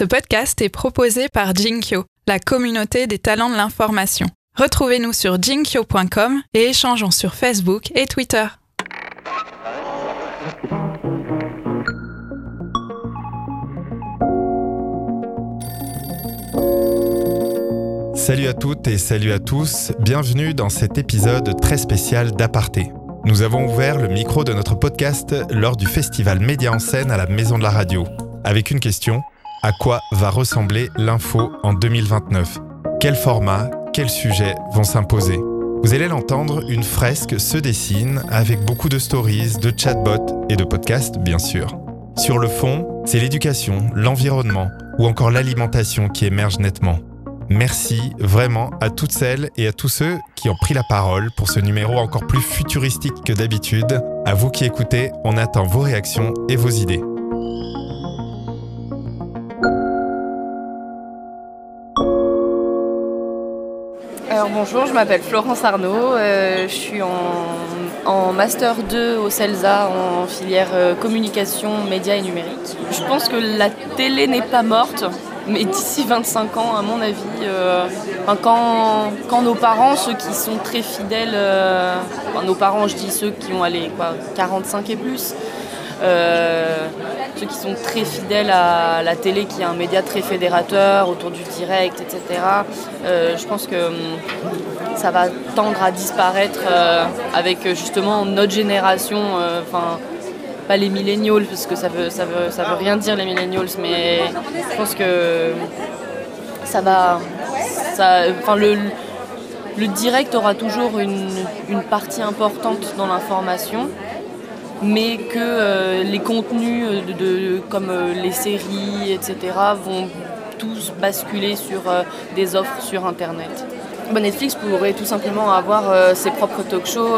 Ce podcast est proposé par Jinkyo, la communauté des talents de l'information. Retrouvez-nous sur jinkyo.com et échangeons sur Facebook et Twitter. Salut à toutes et salut à tous, bienvenue dans cet épisode très spécial d'Aparté. Nous avons ouvert le micro de notre podcast lors du festival Média en scène à la Maison de la Radio, avec une question, à quoi va ressembler l'info en 2029 Quel format, quels sujets vont s'imposer? Vous allez l'entendre, une fresque se dessine avec beaucoup de stories, de chatbots et de podcasts bien sûr. Sur le fond, c'est l'éducation, l'environnement ou encore l'alimentation qui émergent nettement. Merci vraiment à toutes celles et à tous ceux qui ont pris la parole pour ce numéro encore plus futuristique que d'habitude. À vous qui écoutez, on attend vos réactions et vos idées. Alors bonjour, je m'appelle Florence Arnaud, euh, je suis en, Master 2 au CELSA en filière euh, communication, médias et numérique. Je pense que la télé n'est pas morte, mais d'ici 25 ans, à mon avis, euh, quand, nos parents, ceux qui sont très fidèles, nos parents, je dis ceux qui ont allé quoi, 45 et plus, ceux qui sont très fidèles à la télé, qui est un média très fédérateur autour du direct, etc. je pense que hum, ça va tendre à disparaître avec justement notre génération. Enfin pas les millennials parce que ça veut, ça veut, ça veut rien dire les millennials, mais je pense que ça va. Enfin, le, le direct aura toujours une, une partie importante dans l'information, mais que euh, les contenus de, comme euh, les séries, etc., vont tous basculer sur euh, des offres sur Internet. Netflix pourrait tout simplement avoir ses propres talk shows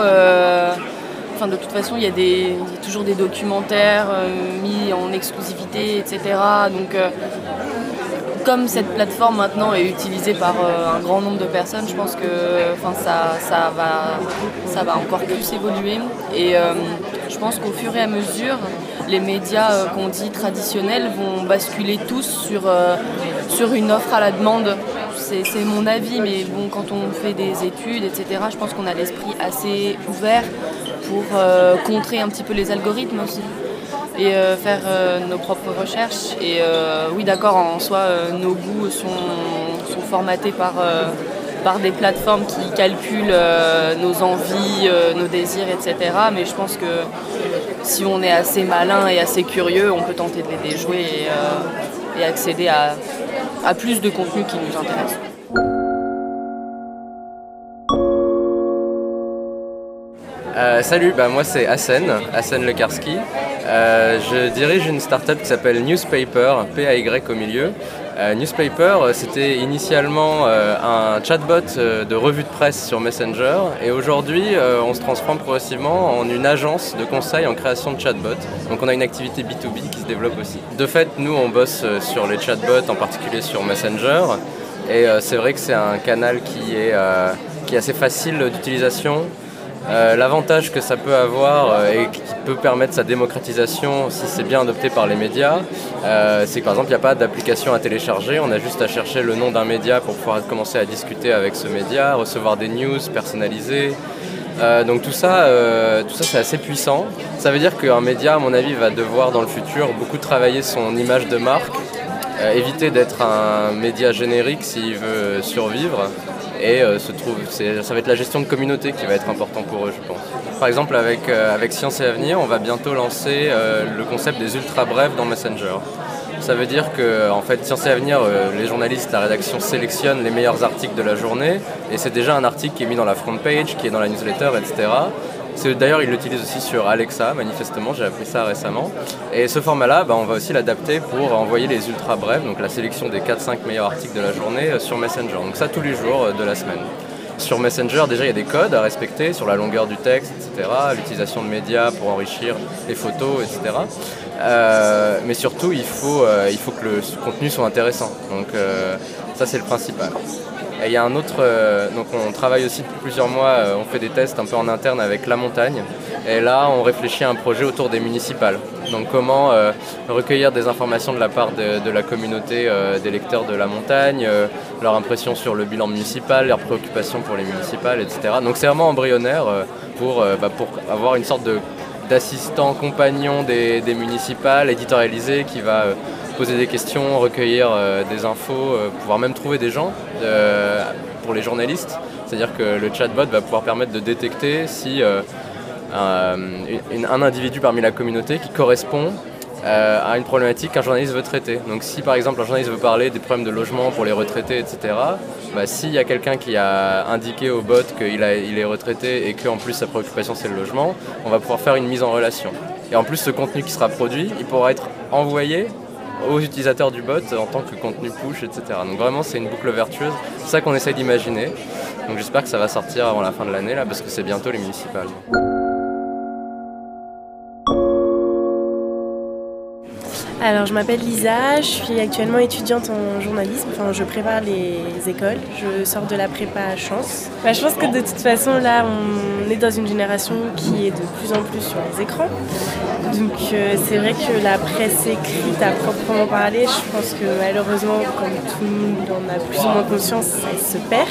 de toute façon, il y a, toujours des documentaires euh, mis en exclusivité, etc. Donc, euh, comme cette plateforme maintenant est utilisée par euh, un grand nombre de personnes, je pense que ça, va, encore plus évoluer. Et je pense qu'au fur et à mesure, les médias qu'on dit traditionnels vont basculer tous sur, sur une offre à la demande. C'est mon avis, mais bon, quand on fait des études, etc., je pense qu'on a l'esprit assez ouvert pour euh, contrer un petit peu les algorithmes aussi et euh, faire euh, nos propres recherches. Et oui, d'accord, en soi, nos goûts sont, formatés par, par des plateformes qui calculent nos envies, nos désirs, etc. Mais je pense que si on est assez malin et assez curieux, on peut tenter de les déjouer et, accéder à, à plus de contenu qui nous intéresse. Euh, salut, bah, moi c'est Hassen, Hassen Lekarski. Euh, je dirige une startup qui s'appelle Newspaper, P-A-Y au milieu. Euh, Newspaper, c'était initialement un chatbot de revue de presse sur Messenger et aujourd'hui on se transforme progressivement en une agence de conseil en création de chatbots. Donc on a une activité B2B qui se développe aussi. De fait, nous on bosse sur les chatbots, en particulier sur Messenger. Et c'est vrai que c'est un canal qui est, qui est assez facile d'utilisation, euh, l'avantage que ça peut avoir euh, et qui peut permettre sa démocratisation si c'est bien adopté par les médias, euh, c'est que par exemple il n'y a pas d'application à télécharger, on a juste à chercher le nom d'un média pour pouvoir commencer à discuter avec ce média, recevoir des news personnalisées. donc tout ça, tout ça c'est assez puissant. Ça veut dire qu'un média, à mon avis, va devoir dans le futur beaucoup travailler son image de marque, éviter d'être un média générique s'il veut survivre et euh, se trouve, ça va être la gestion de communauté qui va être important pour eux, je pense. Par exemple, avec, euh, avec Science et Avenir, on va bientôt lancer euh, le concept des ultra brefs dans Messenger. Ça veut dire que, en fait, Science et Avenir, les journalistes, la rédaction sélectionnent les meilleurs articles de la journée, et c'est déjà un article qui est mis dans la front page, qui est dans la newsletter, etc. D'ailleurs, ils l'utilisent aussi sur Alexa, manifestement, j'ai appris ça récemment. Et ce format-là, bah, on va aussi l'adapter pour envoyer les ultra brefs, donc la sélection des 4-5 meilleurs articles de la journée euh, sur Messenger. Donc ça tous les jours euh, de la semaine. Sur Messenger, déjà, il y a des codes à respecter sur la longueur du texte, etc., l'utilisation de médias pour enrichir les photos, etc. Euh, mais surtout, il faut, il faut que le contenu soit intéressant. Donc ça, c'est le principal. Et il y a un autre, donc on travaille aussi depuis plusieurs mois, on fait des tests un peu en interne avec La Montagne. Et là, on réfléchit à un projet autour des municipales. Donc comment recueillir des informations de la part de, la communauté des lecteurs de La Montagne, leur impression sur le bilan municipal, leurs préoccupations pour les municipales, etc. Donc c'est vraiment embryonnaire pour, bah, pour avoir une sorte d'assistant compagnon des, municipales, éditorialisé, qui va euh, poser des questions, recueillir euh, des infos, euh, pouvoir même trouver des gens pour les journalistes. C'est-à-dire que le chatbot va pouvoir permettre de détecter si un individu parmi la communauté qui correspond euh, à une problématique qu'un journaliste veut traiter. Donc si par exemple un journaliste veut parler des problèmes de logement pour les retraités, etc., bah, s'il y a quelqu'un qui a indiqué au bot qu'il il est retraité et qu'en plus sa préoccupation c'est le logement, on va pouvoir faire une mise en relation. Et en plus ce contenu qui sera produit, il pourra être envoyé aux utilisateurs du bot en tant que contenu push, etc. Donc vraiment c'est une boucle vertueuse, c'est ça qu'on essaie d'imaginer. Donc j'espère que ça va sortir avant la fin de l'année là parce que c'est bientôt les municipales. Alors, je m'appelle Lisa, je suis actuellement étudiante en journalisme. Enfin, je prépare les écoles. Je sors de la prépa Chance. Bah, je pense que de toute façon, là, on est dans une génération qui est de plus en plus sur les écrans. Donc, euh, c'est vrai que la presse écrite à proprement parler, je pense que malheureusement, comme tout le monde en a plus ou moins conscience, ça se perd.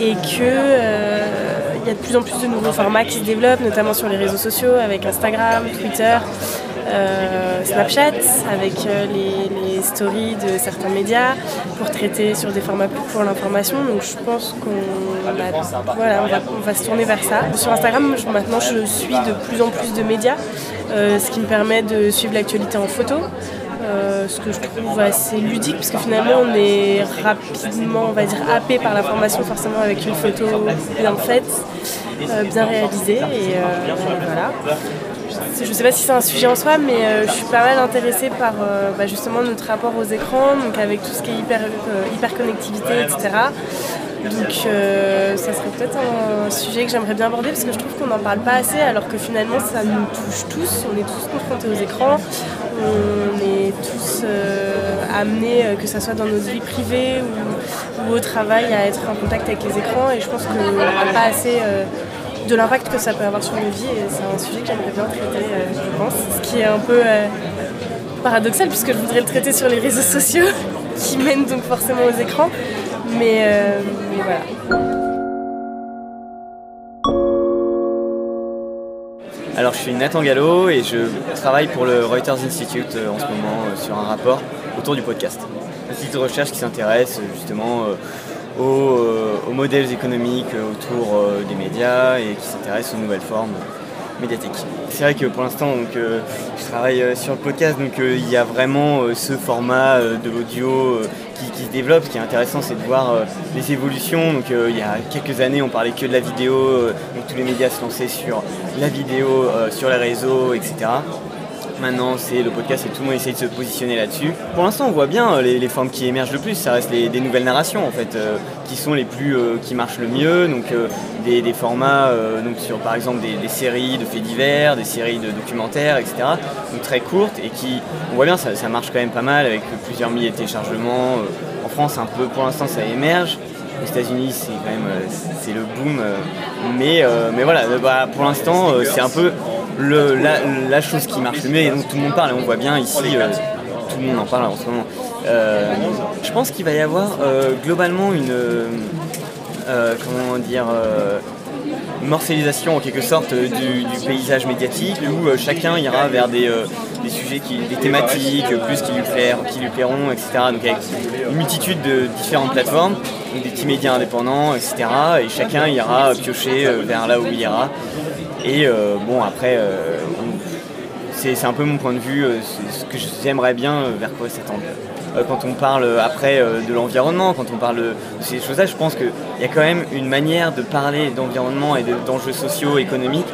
Et qu'il euh, y a de plus en plus de nouveaux formats qui se développent, notamment sur les réseaux sociaux, avec Instagram, Twitter. Euh, Snapchat, avec euh, les, stories de certains médias pour traiter sur des formats plus pour l'information. Donc je pense qu'on va, se tourner vers ça. Sur Instagram, maintenant je suis de plus en plus de médias, euh, ce qui me permet de suivre l'actualité en photo. ce que je trouve assez ludique parce que finalement on est rapidement on va dire happé par l'information forcément avec une photo bien faite, bien réalisée et voilà je ne sais pas si c'est un sujet en soi, mais euh, je suis pas mal intéressée par euh, bah, justement notre rapport aux écrans, donc avec tout ce qui est hyper, euh, connectivité, etc. Donc ça serait peut-être un sujet que j'aimerais bien aborder parce que je trouve qu'on n'en parle pas assez alors que finalement ça nous touche tous, on est tous confrontés aux écrans, on est tous amenés, que ce soit dans nos vies privées ou, au travail, à être en contact avec les écrans. Et je pense qu'on n'en parle pas assez de l'impact que ça peut avoir sur nos vies. Et c'est un sujet que j'aimerais bien traiter, euh, je pense. Ce qui est un peu euh, paradoxal puisque je voudrais le traiter sur les réseaux sociaux qui mènent donc forcément aux écrans. Mais, euh, voilà. Alors je suis Nathan Gallo et je travaille pour le Reuters Institute en ce moment sur un rapport autour du podcast. Un site de recherche qui s'intéresse justement euh, aux, modèles économiques autour euh, des médias et qui s'intéressent aux nouvelles formes médiatiques. C'est vrai que pour l'instant, euh, je travaille sur le podcast, donc il y a vraiment ce format de l'audio qui, se développe. Ce qui est intéressant, c'est de voir les évolutions. Donc, il y a quelques années, on parlait que de la vidéo, donc tous les médias se lançaient sur la vidéo, sur les réseaux, etc. Maintenant, c'est le podcast et tout le monde essaye de se positionner là-dessus. Pour l'instant, on voit bien euh, les, formes qui émergent le plus. Ça reste les, des nouvelles narrations en fait, euh, qui sont les plus, euh, qui marchent le mieux. Donc des, formats, donc sur par exemple des, séries de faits divers, des séries de documentaires, etc. Donc très courtes et qui, on voit bien, ça, marche quand même pas mal avec plusieurs milliers de téléchargements. en France, un peu, pour l'instant, ça émerge. Aux États-Unis, c'est quand même c'est le boom. mais, mais voilà, bah, pour l'instant, c'est un peu la, chose qui marche le mieux, et donc tout le monde parle, et on voit bien ici, euh, tout le monde en parle en ce moment. Euh, je pense qu'il va y avoir euh, globalement une, comment dire, morcellisation en quelque sorte du, paysage médiatique où chacun ira vers des, sujets, des thématiques plus qui lui, qui lui plairont, etc. Donc avec une multitude de différentes plateformes, des petits médias indépendants, etc. Et chacun ira piocher vers là où il ira. Et euh, bon, après, euh, c'est un peu mon point de vue, euh, ce que j'aimerais bien vers quoi s'attendre. Quand on parle après de l'environnement, quand on parle de ces choses-là, je pense qu'il y a quand même une manière de parler d'environnement et d'enjeux sociaux, économiques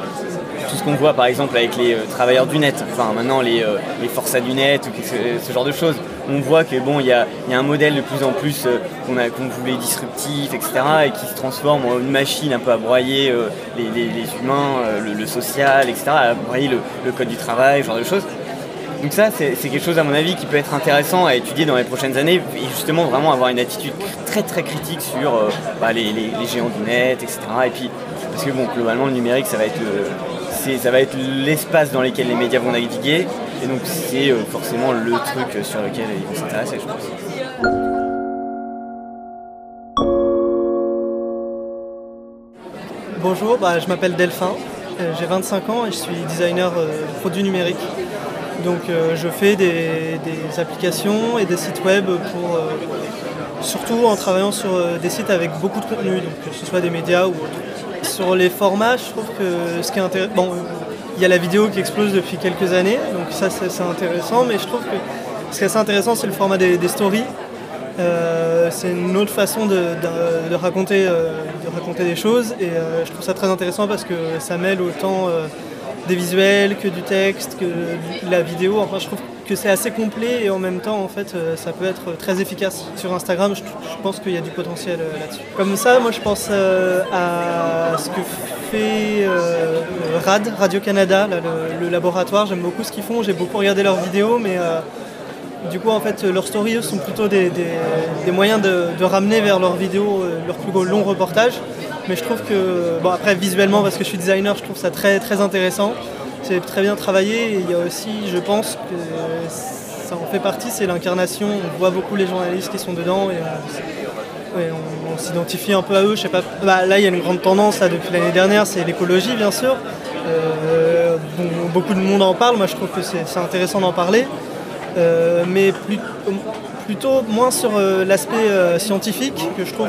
tout ce qu'on voit par exemple avec les travailleurs du net, enfin maintenant les, les forçats du net ou ce, genre de choses on voit que bon, il y a, un modèle de plus en plus euh, qu'on voulait disruptif, etc., et qui se transforme en une machine un peu à broyer euh, les, humains, euh, le, social, etc., à broyer le, code du travail, ce genre de choses. Donc ça, c'est quelque chose à mon avis qui peut être intéressant à étudier dans les prochaines années et justement vraiment avoir une attitude très très critique sur bah, les, géants du net, etc. Parce que bon, globalement le numérique, ça va être ça va être l'espace dans lequel les médias vont naviguer et donc c'est euh, forcément le truc sur lequel ils vont je pense. Bonjour, bah, je m'appelle Delphin, euh, j'ai 25 ans et je suis designer de produits numériques. Donc je fais des, applications et des sites web pour surtout en travaillant sur des sites avec beaucoup de contenu, que ce soit des médias ou autres. Sur les formats, je trouve que ce qui est intéressant. Il y a la vidéo qui explose depuis quelques années, donc ça c'est intéressant, mais je trouve que ce qui est assez intéressant, c'est le format des, stories. Euh, c'est une autre façon de, raconter, euh, de raconter des choses et euh, je trouve ça très intéressant parce que ça mêle autant des visuels que du texte, que la vidéo. Enfin, je trouve que c'est assez complet et en même temps, en fait, euh, ça peut être très efficace. Sur Instagram, je, pense qu'il y a du potentiel euh, là-dessus. Comme ça, moi, je pense euh, à ce que fait RAD, Radio-Canada, le, laboratoire. J'aime beaucoup ce qu'ils font. J'ai beaucoup regardé leurs vidéos, mais du coup, en fait, leurs stories sont plutôt des, moyens de, ramener vers leurs vidéos leurs plus longs reportages. Mais je trouve que, bon, après, visuellement, parce que je suis designer, je trouve ça très, très intéressant c'est très bien travaillé. Et il y a aussi, je pense que ça en fait partie, c'est l'incarnation. On voit beaucoup les journalistes qui sont dedans et on, s'identifie un peu à eux. Je sais pas, bah, là, il y a une grande tendance depuis l'année dernière, c'est l'écologie, bien sûr. Euh, beaucoup de monde en parle. Moi, je trouve que c'est intéressant d'en parler. Euh, mais plutôt moins sur euh, l'aspect scientifique, que je trouve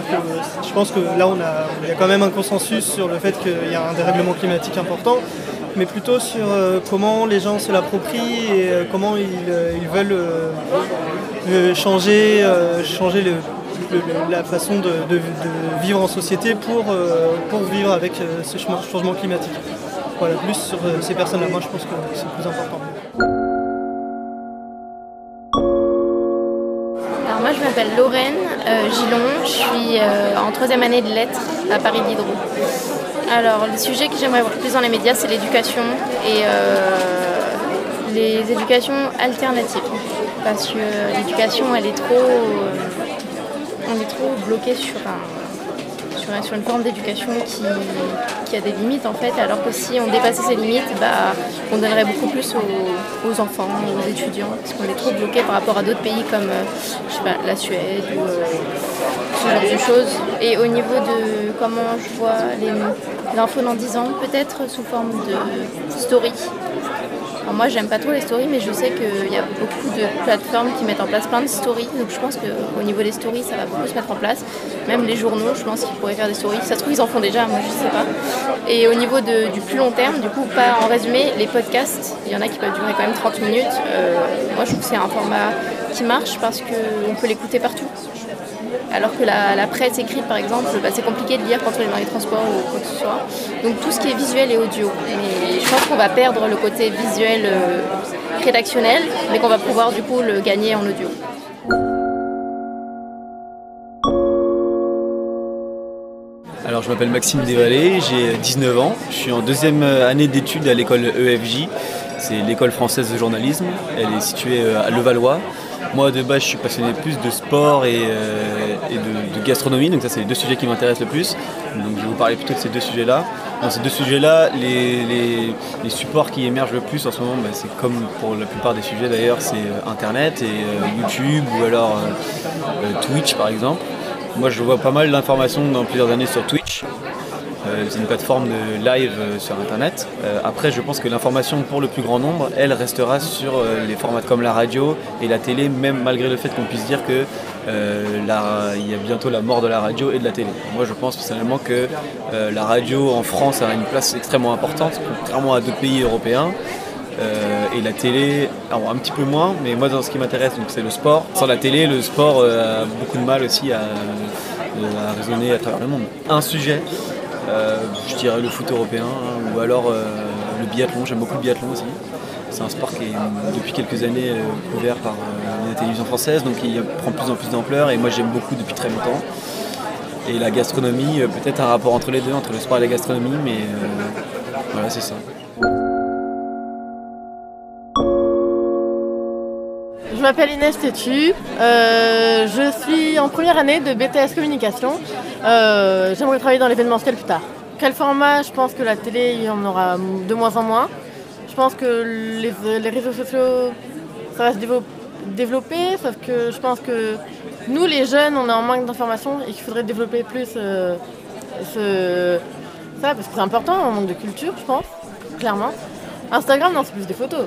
je pense que là on a, il y a quand même un consensus sur le fait qu'il y a un dérèglement climatique important mais plutôt sur euh, comment les gens se l'approprient et euh, comment ils, euh, veulent changer, changer la façon de, vivre en société pour, pour vivre avec ce changement climatique. Voilà, plus sur ces personnes-là, moi je pense que c'est plus important. Alors moi je m'appelle Lorraine Gillon, je suis en troisième année de lettres à Paris Diderot. Alors, le sujet que j'aimerais voir plus dans les médias, c'est l'éducation et euh, les éducations alternatives. Parce que l'éducation, elle est trop. Euh, on est trop bloqué sur, sur, une forme d'éducation qui, a des limites en fait, alors que si on dépassait ces limites, bah, on donnerait beaucoup plus aux, enfants, aux étudiants, parce qu'on est trop bloqué par rapport à d'autres pays comme euh, la Suède ou ce genre de choses. Et au niveau de comment je vois l'info dans 10 ans, peut-être sous forme de story. moi, j'aime pas trop les stories, mais je sais qu'il y a beaucoup de plateformes qui mettent en place plein de stories. Donc, je pense qu'au niveau des stories, ça va beaucoup se mettre en place. Même les journaux, je pense qu'ils pourraient faire des stories. Ça se trouve, ils en font déjà, moi, je sais pas. Et au niveau du plus long terme, du coup, pas en résumé, les podcasts, il y en a qui peuvent durer quand même 30 minutes. Euh, moi, je trouve que c'est un format qui marche parce qu'on peut l'écouter partout. Alors que la, presse écrite, par exemple, bah, c'est compliqué de lire quand on est dans les transports ou quoi que ce soit. Donc tout ce qui est visuel et audio. Mais je pense qu'on va perdre le côté visuel euh, rédactionnel, mais qu'on va pouvoir du coup le gagner en audio. Alors je m'appelle Maxime Desvallées, j'ai 19 ans, je suis en deuxième année d'études à l'école EFJ, c'est l'école française de journalisme, elle est située euh, à Levallois. Moi de base je suis passionné plus de sport et, euh, de, gastronomie, donc ça c'est les deux sujets qui m'intéressent le plus. Donc je vais vous parler plutôt de ces deux sujets-là. Dans ces deux sujets-là, les, supports qui émergent le plus en ce moment, bah, c'est comme pour la plupart des sujets d'ailleurs, c'est euh, Internet et euh, YouTube ou alors Twitch par exemple. Moi je vois pas mal d'informations dans plusieurs années sur Twitch. Euh, c'est une plateforme de live euh, sur Internet. Euh, après, je pense que l'information pour le plus grand nombre, elle restera sur les formats comme la radio et la télé, même malgré le fait qu'on puisse dire que y a bientôt la mort de la radio et de la télé. Moi, je pense personnellement que la radio en France a une place extrêmement importante, contrairement à d'autres pays européens. et la télé, un petit peu moins, mais moi dans ce qui m'intéresse, c'est le sport. Sans la télé, le sport a beaucoup de mal aussi à, à résonner à travers le monde. Un sujet je dirais le foot européen hein, ou alors euh, le biathlon. J'aime beaucoup le biathlon aussi. C'est un sport qui est depuis quelques années euh, couvert par la télévision française, donc il prend de plus en plus d'ampleur et moi j'aime beaucoup depuis très longtemps. Et la gastronomie, peut-être un rapport entre les deux, entre le sport et la gastronomie, mais voilà, c'est ça. M'appelle Inès Tétu. Euh, je suis en première année de BTS Communication. Euh, j'aimerais travailler dans l'événementiel plus tard. Quel format? Je pense que la télé, il y en aura de moins en moins. Je pense que les, réseaux sociaux, ça va se développer, sauf que je pense que nous, les jeunes, on est en manque d'informations et qu'il faudrait développer plus euh, ça, parce que c'est important, on manque de culture, je pense, clairement. Instagram, non, c'est plus des photos.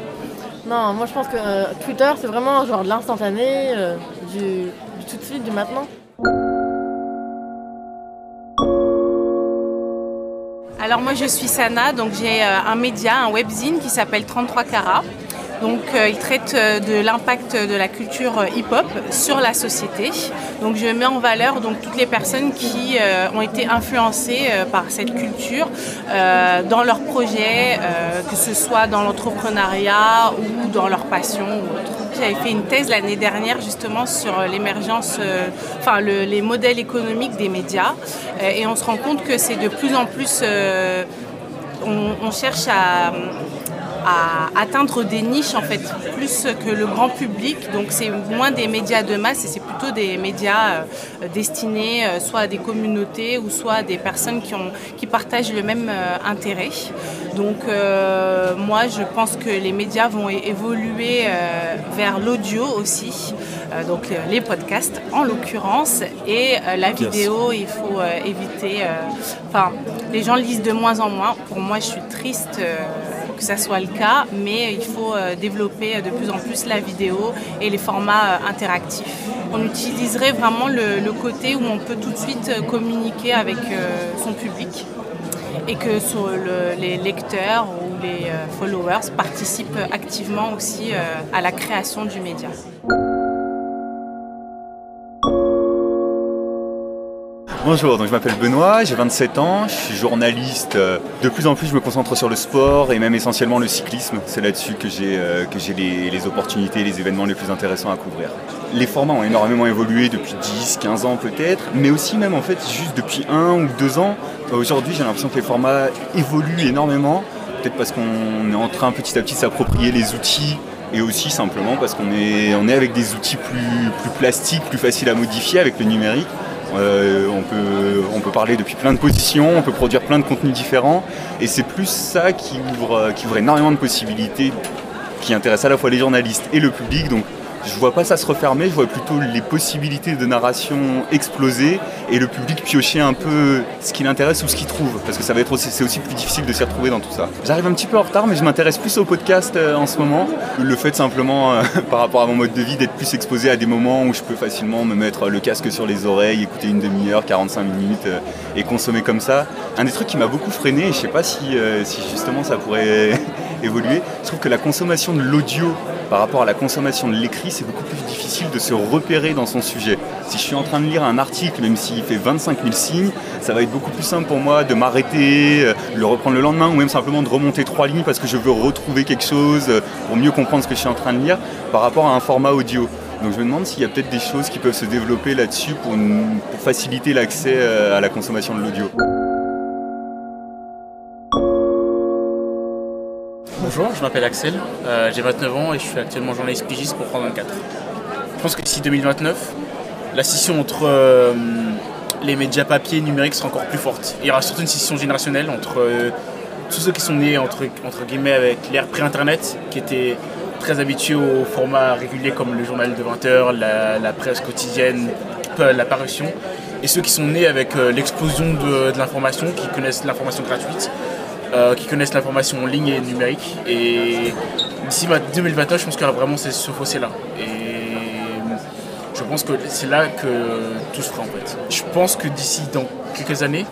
Non, moi je pense que euh, Twitter, c'est vraiment genre de l'instantané, euh, du, tout de suite, du maintenant. Alors moi je suis Sana, donc j'ai euh, un média, un webzine qui s'appelle 33 Carats. Donc euh, il traite euh, de l'impact de la culture euh, hip-hop sur la société. Donc je mets en valeur donc, toutes les personnes qui ont été influencées par cette culture dans leurs projets, que ce soit dans l'entrepreneuriat ou dans leur passion ou autre. J'avais fait une thèse l'année dernière justement sur l'émergence, enfin les modèles économiques des médias. et on se rend compte que c'est de plus en plus... on, cherche à, à atteindre des niches en fait, plus que le grand public. Donc c'est moins des médias de masse et c'est plutôt des médias euh, destinés euh, soit à des communautés ou soit à des personnes qui, ont, qui partagent le même euh, intérêt. Donc moi je pense que les médias vont évoluer vers l'audio aussi, donc les podcasts en l'occurrence et la vidéo il faut éviter. Enfin les gens lisent de moins en moins. Pour moi je suis triste que ça soit le cas, mais il faut euh, développer de plus en plus la vidéo et les formats euh, interactifs. On utiliserait vraiment le, côté où on peut tout de suite euh, communiquer avec son public et que les lecteurs ou les followers participent activement aussi à la création du média. Bonjour, donc je m'appelle Benoît, j'ai 27 ans, je suis journaliste. De plus en plus, je me concentre sur le sport et même essentiellement le cyclisme. C'est là-dessus que j'ai euh, les, les, opportunités, les événements les plus intéressants à couvrir. Les formats ont énormément évolué depuis 10, 15 ans peut-être, mais aussi même en fait juste depuis un ou deux ans. Aujourd'hui, j'ai l'impression que les formats évoluent énormément. Peut-être parce qu'on est en train petit à petit de s'approprier les outils et aussi simplement parce qu'on est, on est avec des outils plus, plus plastiques, plus faciles à modifier avec le numérique. Euh, on, peut, parler depuis plein de positions, on peut produire plein de contenus différents. Et c'est plus ça qui ouvre, énormément de possibilités, qui intéresse à la fois les journalistes et le public. Je vois pas ça se refermer, je vois plutôt les possibilités de narration exploser et le public piocher un peu ce qui l'intéresse ou ce qu'il trouve, parce que ça va être aussi, c'est aussi plus difficile de s'y retrouver dans tout ça. J'arrive un petit peu en retard, mais je m'intéresse plus au podcast euh, en ce moment. Le fait simplement, euh, par rapport à mon mode de vie, d'être plus exposé à des moments où je peux facilement me mettre le casque sur les oreilles, écouter une demi-heure, 45 minutes euh, et consommer comme ça. Un des trucs qui m'a beaucoup freiné, et je sais pas si, si justement ça pourrait évoluer, je trouve que la consommation de l'audio par rapport à la consommation de l'écrit, c'est beaucoup plus difficile de se repérer dans son sujet. Si je suis en train de lire un article, même s'il fait 25 000 signes, ça va être beaucoup plus simple pour moi de m'arrêter, euh, le reprendre le lendemain, ou même simplement de remonter trois lignes parce que je veux retrouver quelque chose euh, pour mieux comprendre ce que je suis en train de lire par rapport à un format audio. Donc je me demande s'il y a peut-être des choses qui peuvent se développer là-dessus pour, faciliter l'accès euh, à la consommation de l'audio. Bonjour, je m'appelle Axel, euh, j'ai 29 ans et je suis actuellement journaliste pigiste pour France 24. Je pense que d'ici 2029, la scission entre euh, les médias papier et numérique sera encore plus forte. Il y aura surtout une scission générationnelle entre euh, tous ceux qui sont nés entre, entre guillemets avec l'ère pré-internet, qui étaient très habitués au format régulier comme le journal de 20 h la, presse quotidienne, la parution, et ceux qui sont nés avec l'explosion de l'information, qui connaissent l'information gratuite euh, qui connaissent l'information en ligne et numérique. Et d'ici 2029, je pense qu'il y aura vraiment ce fossé-là. Et je pense que c'est là que tout se fera en fait. Je pense que d'ici dans quelques années,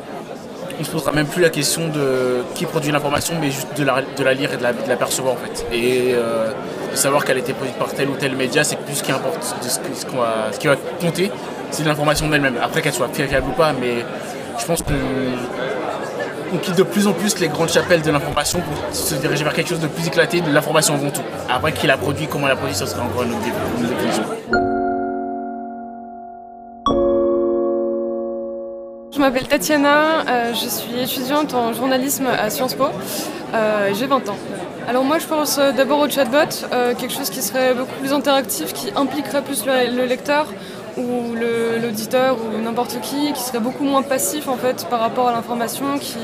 on se posera même plus la question de qui produit l'information, mais juste de la, lire et de la, percevoir en fait. Et euh, de savoir qu'elle a été produite par tel ou tel média, c'est plus ce qui importe. Ce, va, qui va compter, c'est l'information d'elle-même. Après qu'elle soit fiable ou pas, mais je pense que on quitte de plus en plus les grandes chapelles de l'information pour se diriger vers quelque chose de plus éclaté, de l'information avant tout. Après, qui l'a produit, comment l'a produit, ça serait encore une autre définition. Je m'appelle Tatiana, euh, je suis étudiante en journalisme à Sciences Po, euh, j'ai 20 ans. Alors moi je pense euh, d'abord au chatbot, quelque chose qui serait beaucoup plus interactif, qui impliquerait plus le lecteur ou l'auditeur ou n'importe qui, qui serait beaucoup moins passif en fait par rapport à l'information, qui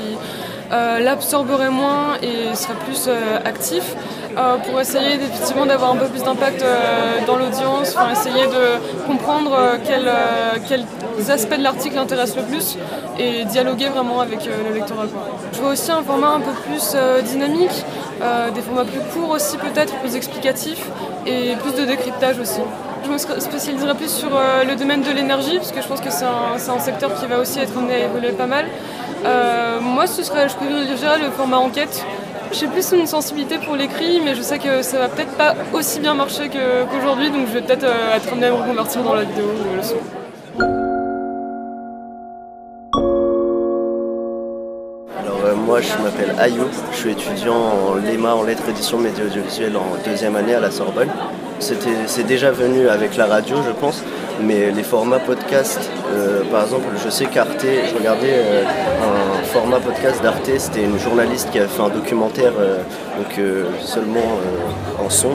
euh, l'absorberait moins et serait plus euh, actif euh, pour essayer effectivement d'avoir un peu plus d'impact dans l'audience, enfin, essayer de comprendre quel, euh, quels aspects de l'article intéressent le plus et dialoguer vraiment avec le lectorat. Je vois aussi un format un peu plus dynamique, des formats plus courts aussi peut-être, plus explicatifs et plus de décryptage aussi. Je me spécialiserai plus sur euh, le domaine de l'énergie, parce que je pense que c'est un, secteur qui va aussi être amené à évoluer pas mal. Euh, moi, ce serait, je privilégierais le format enquête. J'ai plus une sensibilité pour l'écrit, mais je sais que ça va peut-être pas aussi bien marcher qu'aujourd'hui, donc je vais peut-être euh, être amené à me reconvertir dans la vidéo ou le son. Je m'appelle Ayou, je suis étudiant en LEMA en lettres édition média audiovisuelle en deuxième année à la Sorbonne. C'est déjà venu avec la radio je pense, mais les formats podcast, euh, par exemple je sais qu'Arte, je regardais euh, un format podcast d'Arte, c'était une journaliste qui avait fait un documentaire euh, donc, seulement en son,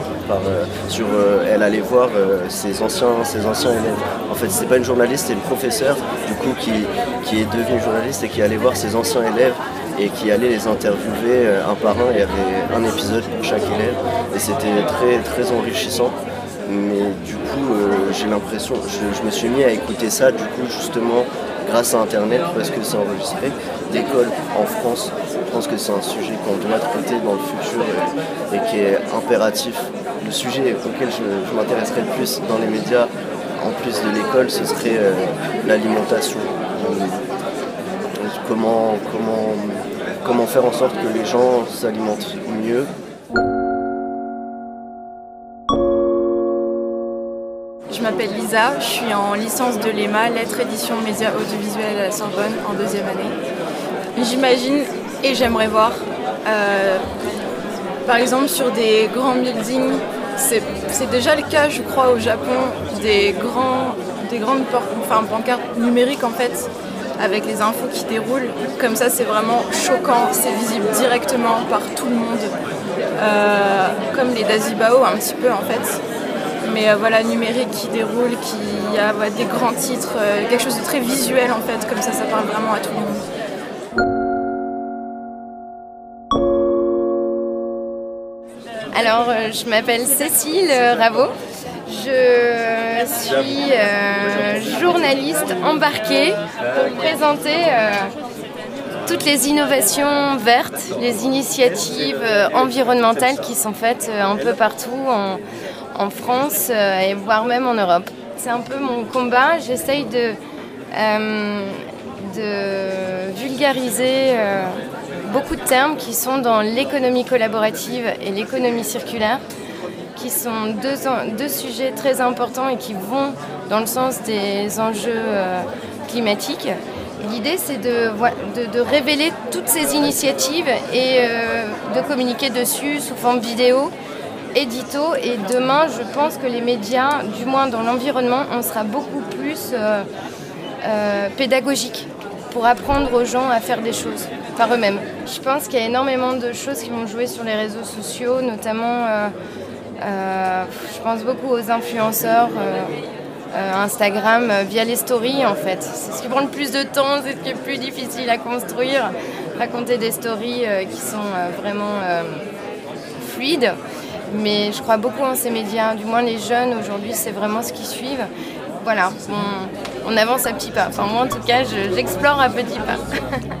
sur, elle allait voir ses, anciens, ses anciens élèves. En fait c'est pas une journaliste, c'est une professeure du coup qui, qui est devenue journaliste et qui allait voir ses anciens élèves et qui allait les interviewer euh, un par un. Il y avait un épisode pour chaque élève et c'était très, très enrichissant. Mais du coup, euh, j'ai l'impression, je, me suis mis à écouter ça, du coup, justement, grâce à Internet, parce que c'est enregistré. L'école en France, je pense que c'est un sujet qu'on doit traiter dans le futur et, qui est impératif. Le sujet auquel je, je m'intéresserais le plus dans les médias, en plus de l'école, ce serait euh, l'alimentation. Comment, comment, comment faire en sorte que les gens s'alimentent mieux. Je m'appelle Lisa, je suis en licence de l'EMA, lettres édition médias audiovisuels à la Sorbonne en deuxième année. J'imagine et j'aimerais voir, euh, par exemple sur des grands buildings, c'est déjà le cas je crois au Japon, des, grands, des grandes enfin, pancartes numériques en fait, avec les infos qui déroulent. Comme ça c'est vraiment choquant, c'est visible directement par tout le monde, Euh, comme les Dazibao un petit peu en fait mais euh, voilà, numérique qui déroule, qui a des grands titres, euh, quelque chose de très visuel en fait, comme ça, ça parle vraiment à tout le monde. Alors, je m'appelle Cécile Raveau. Je suis euh, journaliste embarquée pour présenter euh, toutes les innovations vertes, les initiatives euh, environnementales qui sont faites un peu partout en, France et voire même en Europe. C'est un peu mon combat. J'essaye de, vulgariser beaucoup de termes qui sont dans l'économie collaborative et l'économie circulaire, qui sont deux, sujets très importants et qui vont dans le sens des enjeux euh, climatiques. L'idée, c'est de, révéler toutes ces initiatives et euh, de communiquer dessus sous forme vidéo, édito. Et demain, je pense que les médias, du moins dans l'environnement, on sera beaucoup plus euh, euh, pédagogique pour apprendre aux gens à faire des choses par eux-mêmes. Je pense qu'il y a énormément de choses qui vont jouer sur les réseaux sociaux, notamment, je pense beaucoup aux influenceurs. euh, euh, Instagram euh, via les stories en fait. C'est ce qui prend le plus de temps, c'est ce qui est plus difficile à construire. Raconter des stories euh, qui sont euh, vraiment euh, fluides. Mais je crois beaucoup en ces médias, du moins les jeunes aujourd'hui, c'est vraiment ce qu'ils suivent. Voilà, on, avance à petits pas. Enfin, moi en tout cas, je- j'explore à petits pas.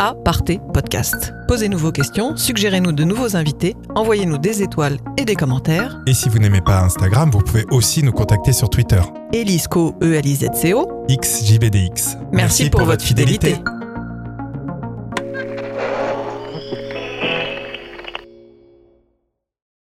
Aparté Podcast. Posez-nous vos questions, suggérez-nous de nouveaux invités, envoyez-nous des étoiles et des commentaires. Et si vous n'aimez pas Instagram, vous pouvez aussi nous contacter sur Twitter. Elisco, E-L-I-Z-C-O. XJBDX. Merci, pour, votre fidélité.